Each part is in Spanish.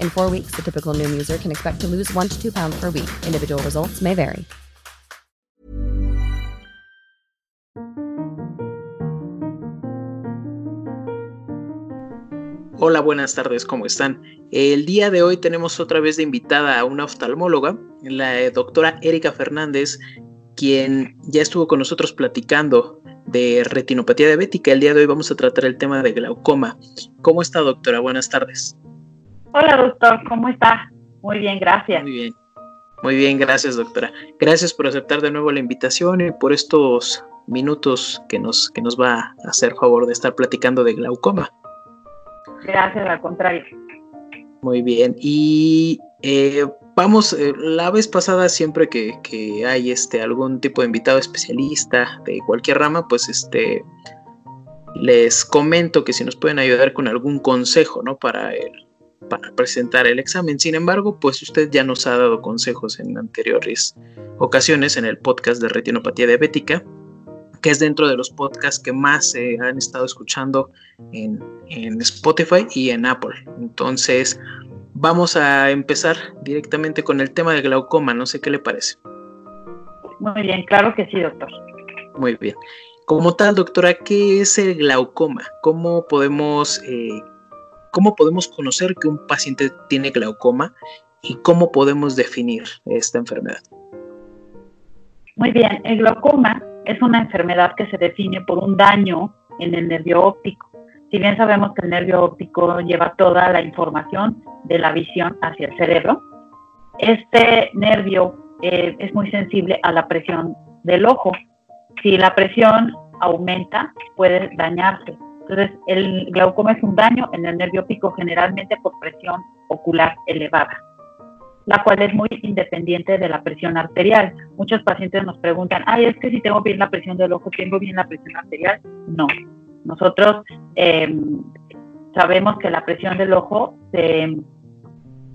In four weeks, the typical Noom user can expect to lose one to two pounds per week. Individual results may vary. Hola, buenas tardes, ¿cómo están? El día de hoy tenemos otra vez de invitada a una oftalmóloga, la doctora Erika Fernández, quien ya estuvo con nosotros platicando de retinopatía diabética. El día de hoy vamos a tratar el tema de glaucoma. ¿Cómo está, doctora? Buenas tardes. Hola, doctor, ¿cómo está? Muy bien, gracias. Muy bien. Muy bien, gracias, doctora. Gracias por aceptar de nuevo la invitación y por estos minutos que nos, que nos va a hacer favor de estar platicando de glaucoma. Gracias, al contrario. Muy bien. Y eh, vamos, eh, la vez pasada, siempre que, que, hay este algún tipo de invitado especialista de cualquier rama, pues este les comento que si nos pueden ayudar con algún consejo, ¿no? Para el, para presentar el examen. Sin embargo, pues usted ya nos ha dado consejos en anteriores ocasiones en el podcast de retinopatía diabética, que es dentro de los podcasts que más se han estado escuchando en, en Spotify y en Apple. Entonces, vamos a empezar directamente con el tema de glaucoma. No sé qué le parece. Muy bien, claro que sí, doctor. Muy bien. Como tal, doctora, ¿qué es el glaucoma? ¿Cómo podemos eh, ¿Cómo podemos conocer que un paciente tiene glaucoma y cómo podemos definir esta enfermedad? Muy bien, el glaucoma es una enfermedad que se define por un daño en el nervio óptico. Si bien sabemos que el nervio óptico lleva toda la información de la visión hacia el cerebro, este nervio eh, es muy sensible a la presión del ojo. Si la presión aumenta, puede dañarse. Entonces, el glaucoma es un daño en el nervio óptico generalmente por presión ocular elevada, la cual es muy independiente de la presión arterial. Muchos pacientes nos preguntan, ay, es que si tengo bien la presión del ojo, ¿tengo bien la presión arterial? No. Nosotros em, sabemos que la presión del ojo se,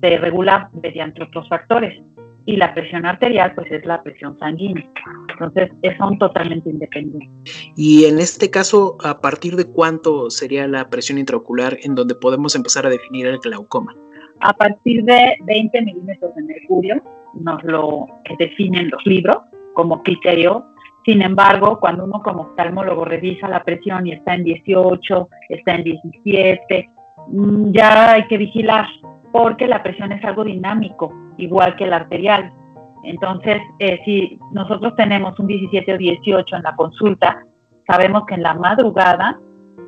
se regula mediante otros factores. Y la presión arterial pues es la presión sanguínea. Entonces son totalmente independientes. Y en este caso, ¿a partir de cuánto sería la presión intraocular en donde podemos empezar a definir el glaucoma? A partir de 20 milímetros de mercurio nos lo definen los libros como criterio. Sin embargo, cuando uno como oftalmólogo revisa la presión y está en 18, está en 17, mm, ya hay que vigilar porque la presión es algo dinámico, igual que la arterial. Entonces, eh, si nosotros tenemos un 17 o 18 en la consulta, sabemos que en la madrugada,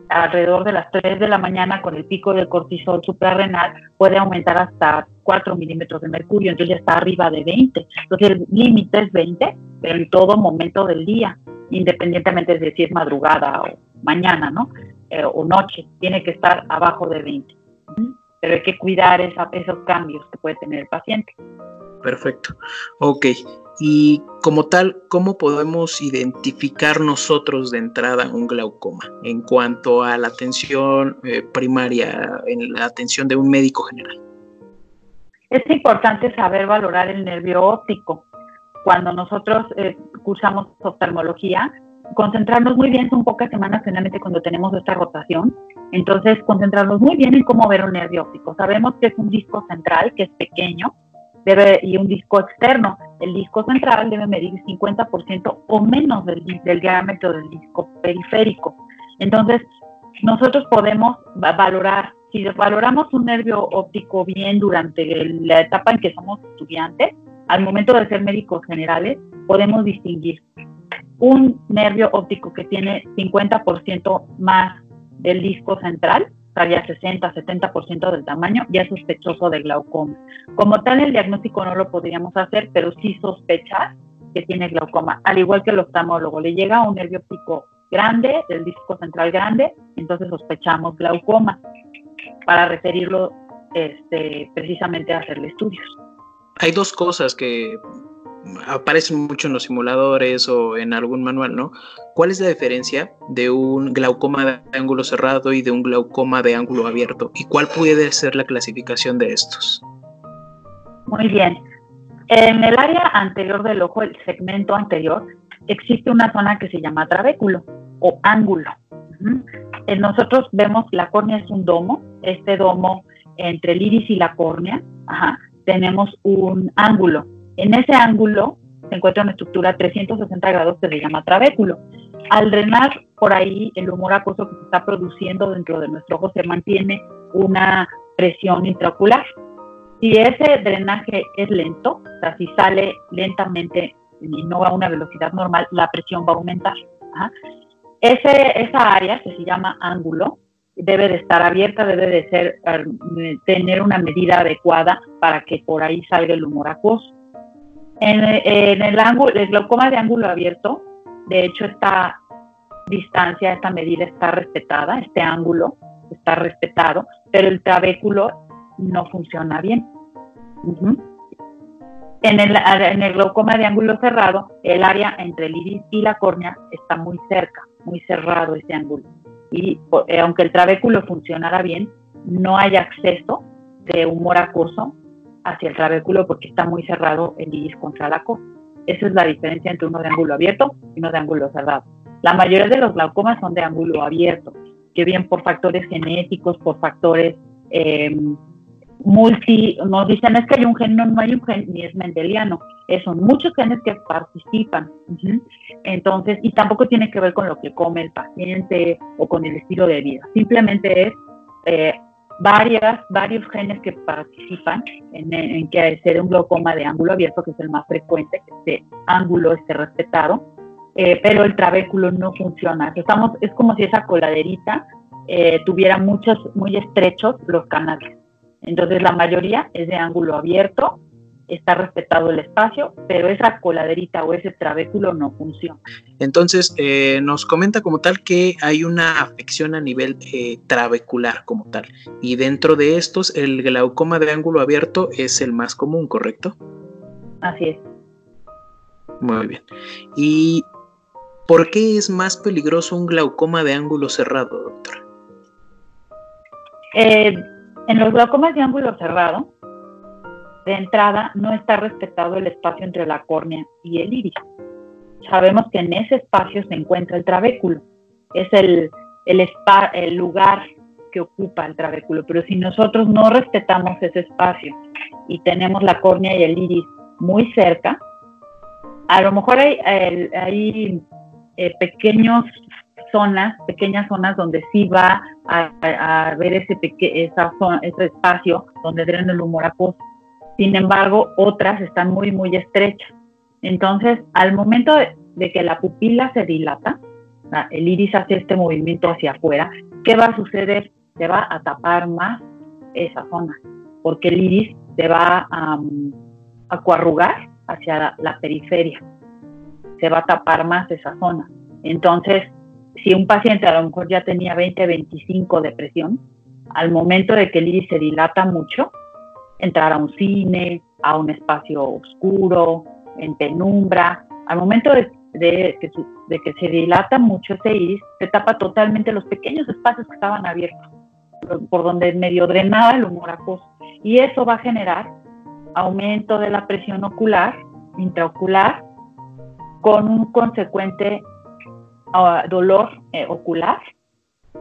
alrededor de las 3 de la mañana, con el pico del cortisol suprarrenal, puede aumentar hasta 4 milímetros de mercurio, entonces ya está arriba de 20. Entonces, el límite es 20, pero en todo momento del día, independientemente de si es madrugada o mañana, ¿no? Eh, o noche, tiene que estar abajo de 20 pero hay que cuidar esos cambios que puede tener el paciente. Perfecto. Ok. Y como tal, ¿cómo podemos identificar nosotros de entrada un glaucoma en cuanto a la atención eh, primaria, en la atención de un médico general? Es importante saber valorar el nervio óptico. Cuando nosotros eh, cursamos oftalmología, concentrarnos muy bien, son pocas semanas finalmente cuando tenemos esta rotación, entonces concentrarnos muy bien en cómo ver un nervio óptico. Sabemos que es un disco central, que es pequeño, debe, y un disco externo. El disco central debe medir 50% o menos del, del diámetro del disco periférico. Entonces, nosotros podemos valorar, si valoramos un nervio óptico bien durante la etapa en que somos estudiantes, al momento de ser médicos generales, podemos distinguir un nervio óptico que tiene 50% más del disco central, ya 60, 70% del tamaño, ya sospechoso de glaucoma. Como tal, el diagnóstico no lo podríamos hacer, pero sí sospechar que tiene glaucoma, al igual que el oftalmólogo. Le llega un nervio óptico grande, del disco central grande, entonces sospechamos glaucoma para referirlo este, precisamente a hacerle estudios. Hay dos cosas que aparecen mucho en los simuladores o en algún manual, ¿no? ¿Cuál es la diferencia de un glaucoma de ángulo cerrado y de un glaucoma de ángulo abierto? ¿Y cuál puede ser la clasificación de estos? Muy bien. En el área anterior del ojo, el segmento anterior, existe una zona que se llama trabéculo o ángulo. Nosotros vemos la córnea es un domo, este domo entre el iris y la córnea, tenemos un ángulo en ese ángulo se encuentra una estructura 360 grados que se llama trabéculo. Al drenar por ahí el humor acuoso que se está produciendo dentro de nuestro ojo se mantiene una presión intraocular. Si ese drenaje es lento, o sea, si sale lentamente y no a una velocidad normal, la presión va a aumentar. Esa área que se llama ángulo debe de estar abierta, debe de ser, eh, tener una medida adecuada para que por ahí salga el humor acuoso. En, el glaucoma de ángulo abierto, de hecho, esta distancia, esta medida está respetada, este ángulo está respetado, pero el trabéculo no funciona bien. en, el, en el glaucoma de ángulo cerrado, el área entre el iris y la córnea está muy cerca, muy cerrado ese ángulo. Y eh, aunque el trabéculo funcionara bien, no hay acceso de humor acuoso hacia el trabéculo porque está muy cerrado el iris contra la cosa. Esa es la diferencia entre uno de ángulo abierto y uno de ángulo cerrado. La mayoría de los glaucomas son de ángulo abierto, que bien por factores genéticos, por factores em, multi, nos dicen es que hay un gen, no, no hay un gen, ni es mendeliano, son muchos genes que participan. Entonces, y tampoco tiene que ver con lo que come el paciente o con el estilo de vida, simplemente es eh, varias, varios genes que participan en, que ser un glaucoma de ángulo abierto, que es el más frecuente, que este ángulo esté respetado, eh, pero el trabéculo no funciona. Estamos, es como si esa coladerita eh, tuviera muchos, muy estrechos los canales. Entonces la mayoría es de ángulo abierto está respetado el espacio, pero esa coladerita o ese trabéculo no funciona. Entonces, eh, nos comenta como tal que hay una afección a nivel eh, trabecular como tal, y dentro de estos el glaucoma de ángulo abierto es el más común, ¿correcto? Así es. Muy bien. ¿Y por qué es más peligroso un glaucoma de ángulo cerrado, doctora? Eh, en los glaucomas de ángulo cerrado, de entrada no está respetado el espacio entre la córnea y el iris. Sabemos que en ese espacio se encuentra el trabéculo. Es el, el, el lugar que ocupa el trabéculo, pero si nosotros no respetamos ese espacio y tenemos la córnea y el iris muy cerca, a lo mejor hay, hay, eh, pequeños zonas, pequeñas zonas donde sí va a, ver ese, esa zona, ese espacio donde drena el humor acuoso. Sin embargo, otras están muy, muy estrechas. Entonces, al momento de, que la pupila se dilata, el iris hace este movimiento hacia afuera, ¿qué va a suceder? Se va a tapar más esa zona, porque el iris se va a, a coarrugar hacia la, periferia, se va a tapar más esa zona. Entonces, si un paciente a lo mejor ya tenía 20, 25 de presión, al momento de que el iris se dilata mucho, entrar a un cine, a un espacio oscuro, en penumbra, al momento de, que, se dilata mucho ese iris, se tapa totalmente los pequeños espacios que estaban abiertos, por donde medio drenaba el humor acuoso. Y eso va a generar aumento de la presión ocular, intraocular, con un consecuente ah, dolor eh, ocular,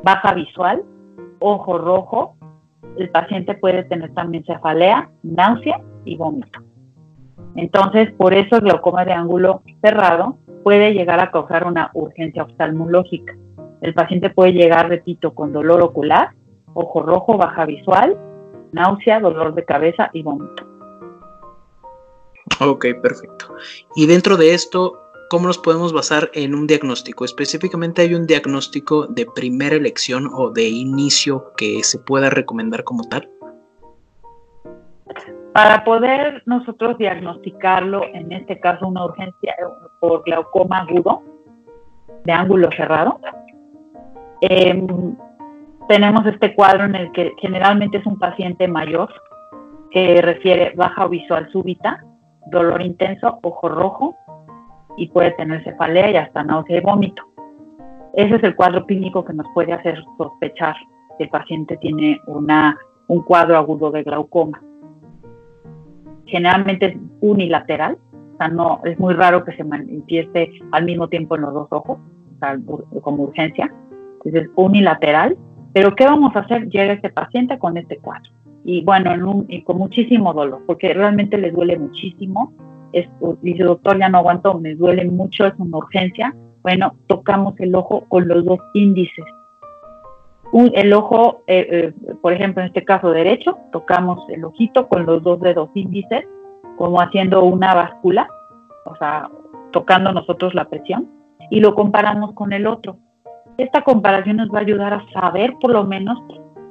baja visual, ojo rojo, el paciente puede tener también cefalea, náusea y vómito. Entonces, por eso el glaucoma de ángulo cerrado puede llegar a causar una urgencia oftalmológica. El paciente puede llegar, repito, con dolor ocular, ojo rojo, baja visual, náusea, dolor de cabeza y vómito. Ok, perfecto. Y dentro de esto, ¿cómo nos podemos basar en un diagnóstico? Específicamente hay un diagnóstico de primera elección o de inicio que se pueda recomendar como tal. Para poder nosotros diagnosticarlo, en este caso una urgencia por glaucoma agudo de ángulo cerrado, em, tenemos este cuadro en el que generalmente es un paciente mayor que refiere baja visual súbita, dolor intenso, ojo rojo y puede tener cefalea y hasta náusea y vómito. Ese es el cuadro clínico que nos puede hacer sospechar que el paciente tiene una, un cuadro agudo de glaucoma. Generalmente es unilateral, o sea, no, es muy raro que se manifieste al mismo tiempo en los dos ojos, como urgencia. Entonces, unilateral. Pero, ¿qué vamos a hacer? Llega este paciente con este cuadro y bueno, con muchísimo dolor, porque realmente le duele muchísimo. Dice, doctor, ya no aguanto, me duele mucho, es una urgencia. Bueno, tocamos el ojo con los dos índices. el ojo, eh, eh, por ejemplo, en este caso derecho, tocamos el ojito con los dos dedos índices, como haciendo una báscula, o sea, tocando nosotros la presión, y lo comparamos con el otro. Esta comparación nos va a ayudar a saber por lo menos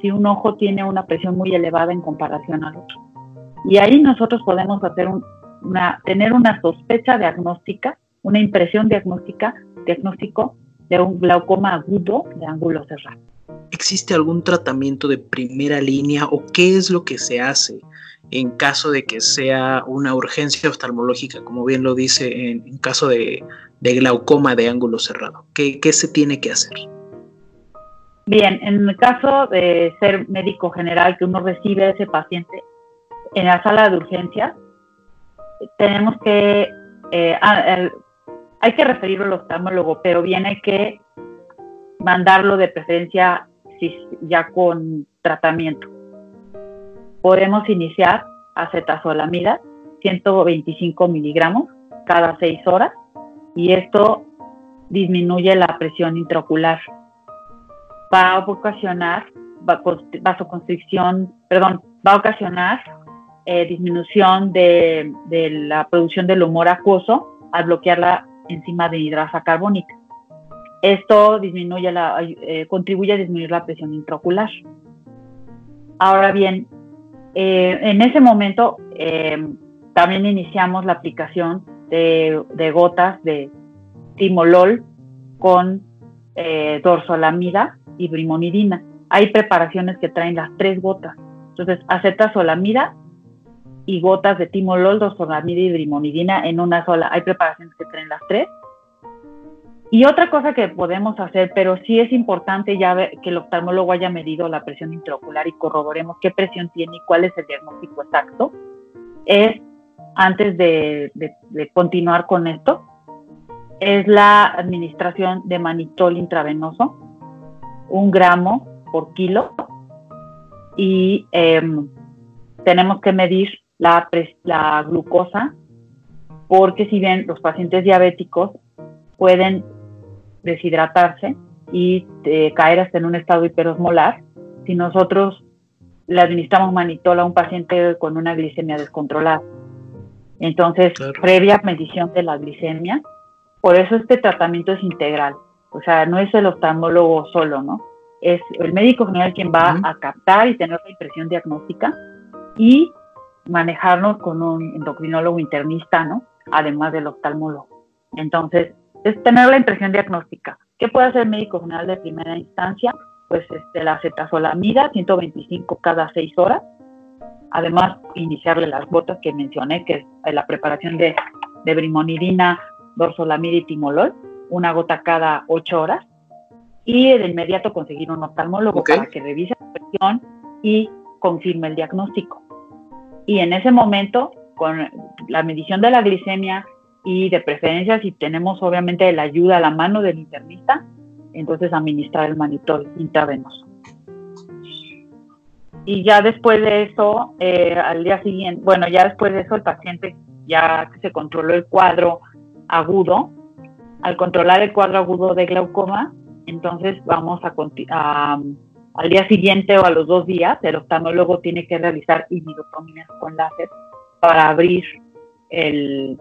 si un ojo tiene una presión muy elevada en comparación al otro. Y ahí nosotros podemos hacer una, tener una sospecha diagnóstica, una impresión diagnóstica, diagnóstico de un glaucoma agudo de ángulo cerrado. ¿Existe algún tratamiento de primera línea o qué es lo que se hace en caso de que sea una urgencia oftalmológica, como bien lo dice en, caso de, glaucoma de ángulo cerrado? ¿Qué se tiene que hacer? Bien, en el caso de ser médico general, que uno recibe a ese paciente en la sala de urgencias, tenemos que, eh, hay que referirlo al oftalmólogo, pero bien hay que mandarlo de preferencia ya con tratamiento. Podemos iniciar acetazolamida, 125 miligramos cada 6 horas, y esto disminuye la presión intraocular va a ocasionar vasoconstricción, perdón, va a ocasionar eh, disminución de, la producción del humor acuoso al bloquear la enzima de hidrasa carbónica. Esto disminuye la, eh, contribuye a disminuir la presión intraocular. Ahora bien, eh, en ese momento también iniciamos la aplicación de, de gotas de timolol con dorsolamida y brimonidina. Hay preparaciones que traen las tres gotas. Entonces, acetazolamida y gotas de timolol, dosolamida y brimonidina en una sola. Hay preparaciones que traen las tres. Y otra cosa que podemos hacer, pero sí es importante ya ver que el oftalmólogo haya medido la presión intraocular y corroboremos qué presión tiene y cuál es el diagnóstico exacto. es, antes de, continuar con esto, es la administración de manitol intravenoso, un gramo por kilo, y em, tenemos que medir la, la glucosa, porque si bien los pacientes diabéticos pueden deshidratarse y eh, caer hasta en un estado hiperosmolar, si nosotros le administramos manitol a un paciente con una glicemia descontrolada. Entonces, previa medición de la glicemia, por eso este tratamiento es integral. O sea, no es el oftalmólogo solo, ¿no? Es el médico general quien va a captar y tener la impresión diagnóstica y manejarnos con un endocrinólogo internista, ¿no? Además del oftalmólogo. Entonces, es tener la impresión diagnóstica. ¿Qué puede hacer el médico general de primera instancia? Pues este, la cetazolamida, 125 cada 6 horas. Además, iniciarle las botas que mencioné, que es la preparación de, de brimonidina, dorsolamida y timolol, una gota cada 8 horas. Y de inmediato conseguir un oftalmólogo para que revise la presión y confirme el diagnóstico. Y en ese momento, con la medición de la glicemia y de preferencia, si tenemos obviamente la ayuda a la mano del internista, entonces administrar el manitol intravenoso. Y ya después de eso, eh, al día siguiente, bueno, ya después de eso el paciente ya se controló el cuadro agudo. Al controlar el cuadro agudo de glaucoma, entonces vamos a, a al día siguiente o a los dos días, el oftalmólogo tiene que realizar iridotomías con láser para abrir el,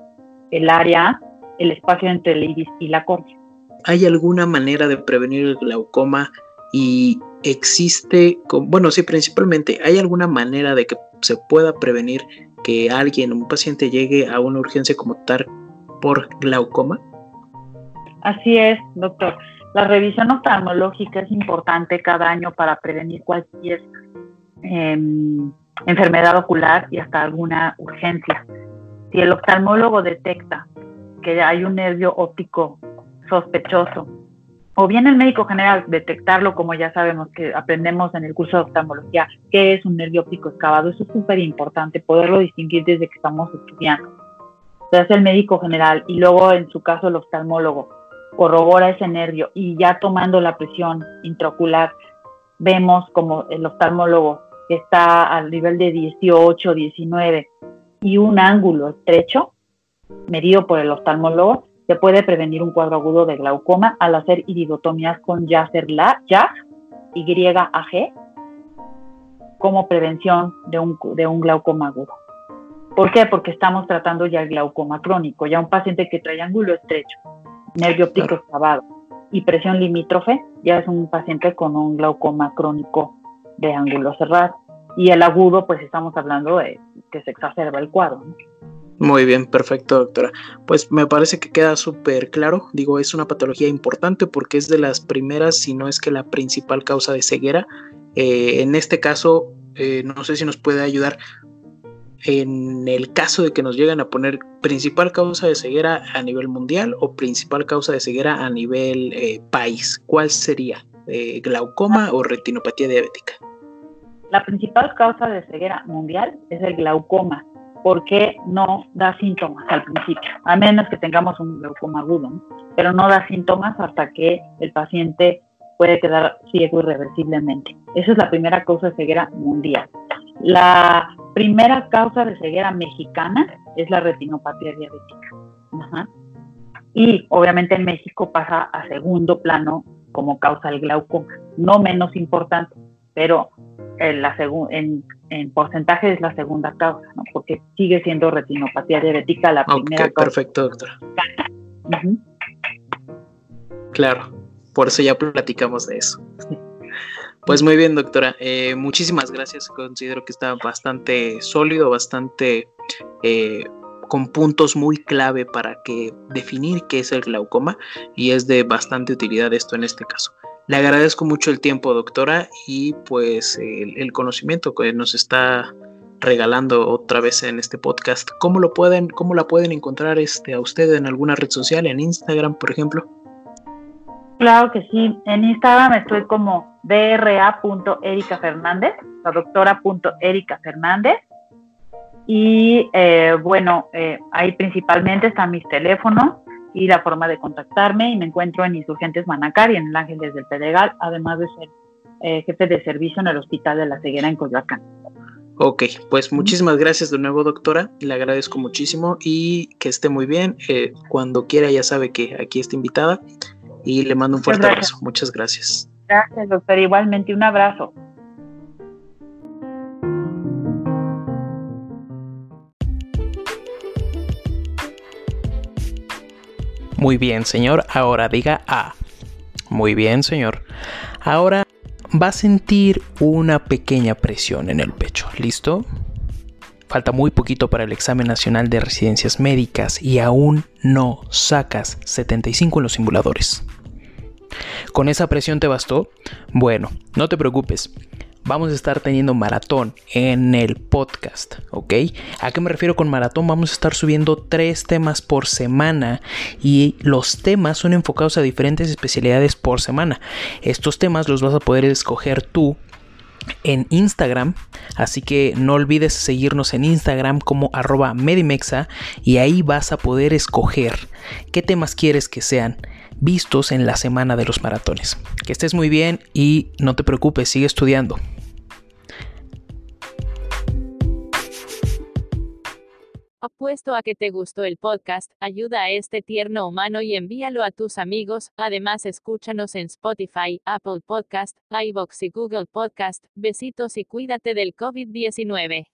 el área, el espacio entre el iris y la córnea. ¿Hay alguna manera de prevenir el glaucoma y existe, bueno, sí, principalmente, ¿hay alguna manera de que se pueda prevenir que alguien, un paciente llegue a una urgencia como tal por glaucoma? Así es, doctor. La revisión oftalmológica es importante cada año para prevenir cualquier em, enfermedad ocular y hasta alguna urgencia. Si el oftalmólogo detecta que hay un nervio óptico sospechoso, o bien el médico general detectarlo, como ya sabemos que aprendemos en el curso de oftalmología, qué es un nervio óptico excavado, eso es súper importante, poderlo distinguir desde que estamos estudiando. Entonces el médico general y luego en su caso el oftalmólogo corrobora ese nervio y ya tomando la presión intraocular, vemos como el oftalmólogo está al nivel de 18, 19 y un ángulo estrecho, medido por el oftalmólogo, se puede prevenir un cuadro agudo de glaucoma al hacer iridotomías con la, YAG, como prevención de un, de un glaucoma agudo. ¿Por qué? Porque estamos tratando ya el glaucoma crónico, ya un paciente que trae ángulo estrecho, nervio óptico excavado y presión limítrofe, ya es un paciente con un glaucoma crónico de ángulo cerrado. Y el agudo, pues estamos hablando de que se exacerba el cuadro. Muy bien, perfecto, doctora. Pues me parece que queda súper claro. Digo, es una patología importante porque es de las primeras, si no es que la principal causa de ceguera. Eh, en este caso, eh, no sé si nos puede ayudar en el caso de que nos lleguen a poner principal causa de ceguera a nivel mundial o principal causa de ceguera a nivel eh, país, ¿cuál sería? Eh, ¿Glaucoma o retinopatía diabética? La principal causa de ceguera mundial es el glaucoma, porque no da síntomas al principio, a menos que tengamos un glaucoma agudo, pero no da síntomas hasta que el paciente puede quedar ciego irreversiblemente. Esa es la primera causa de ceguera mundial. La primera causa de ceguera mexicana es la retinopatía diabética. Y obviamente en México pasa a segundo plano como causa el glaucoma, no menos importante, pero en, la en, en, porcentaje es la segunda causa, ¿no? porque sigue siendo retinopatía diabética la primera causa. Perfecto, doctora. Claro, por eso ya platicamos de eso. Pues muy bien, doctora. Eh, muchísimas gracias. Considero que está bastante sólido, bastante eh, con puntos muy clave para que definir qué es el glaucoma y es de bastante utilidad esto en este caso. Le agradezco mucho el tiempo, doctora, y pues el, conocimiento que nos está regalando otra vez en este podcast. ¿Cómo lo pueden, cómo la pueden encontrar este, a usted en alguna red social, en Instagram, por ejemplo? Claro que sí. En Instagram estoy como bra.erica Fernández, la doctora.erica Fernández. Y eh, bueno, eh, ahí principalmente están mis teléfonos y la forma de contactarme y me encuentro en Insurgentes Manacar y en el Ángeles del Pedregal, además de ser eh, jefe de servicio en el Hospital de la Ceguera en Coyoacán. Ok, pues muchísimas gracias de nuevo, doctora. Le agradezco muchísimo y que esté muy bien. Eh, cuando quiera, ya sabe que aquí está invitada y le mando un fuerte abrazo. Muchas gracias. Gracias, doctora. Igualmente, un abrazo. Muy bien, señor. Ahora diga A. Muy bien, señor. Ahora va a sentir una pequeña presión en el pecho. ¿Listo? Falta muy poquito para el examen nacional de residencias médicas y aún no sacas 75 en los simuladores. ¿Con esa presión te bastó? Bueno, no te preocupes vamos a estar teniendo maratón en el podcast, ¿ok? ¿A qué me refiero con maratón? Vamos a estar subiendo tres temas por semana y los temas son enfocados a diferentes especialidades por semana. Estos temas los vas a poder escoger tú en Instagram, así que no olvides seguirnos en Instagram como arroba medimexa y ahí vas a poder escoger qué temas quieres que sean vistos en la semana de los maratones. Que estés muy bien y no te preocupes, sigue estudiando. Apuesto a que te gustó el podcast, ayuda a este tierno humano y envíalo a tus amigos. Además, escúchanos en Spotify, Apple Podcast, iBox y Google Podcast. Besitos y cuídate del COVID-19.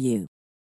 you.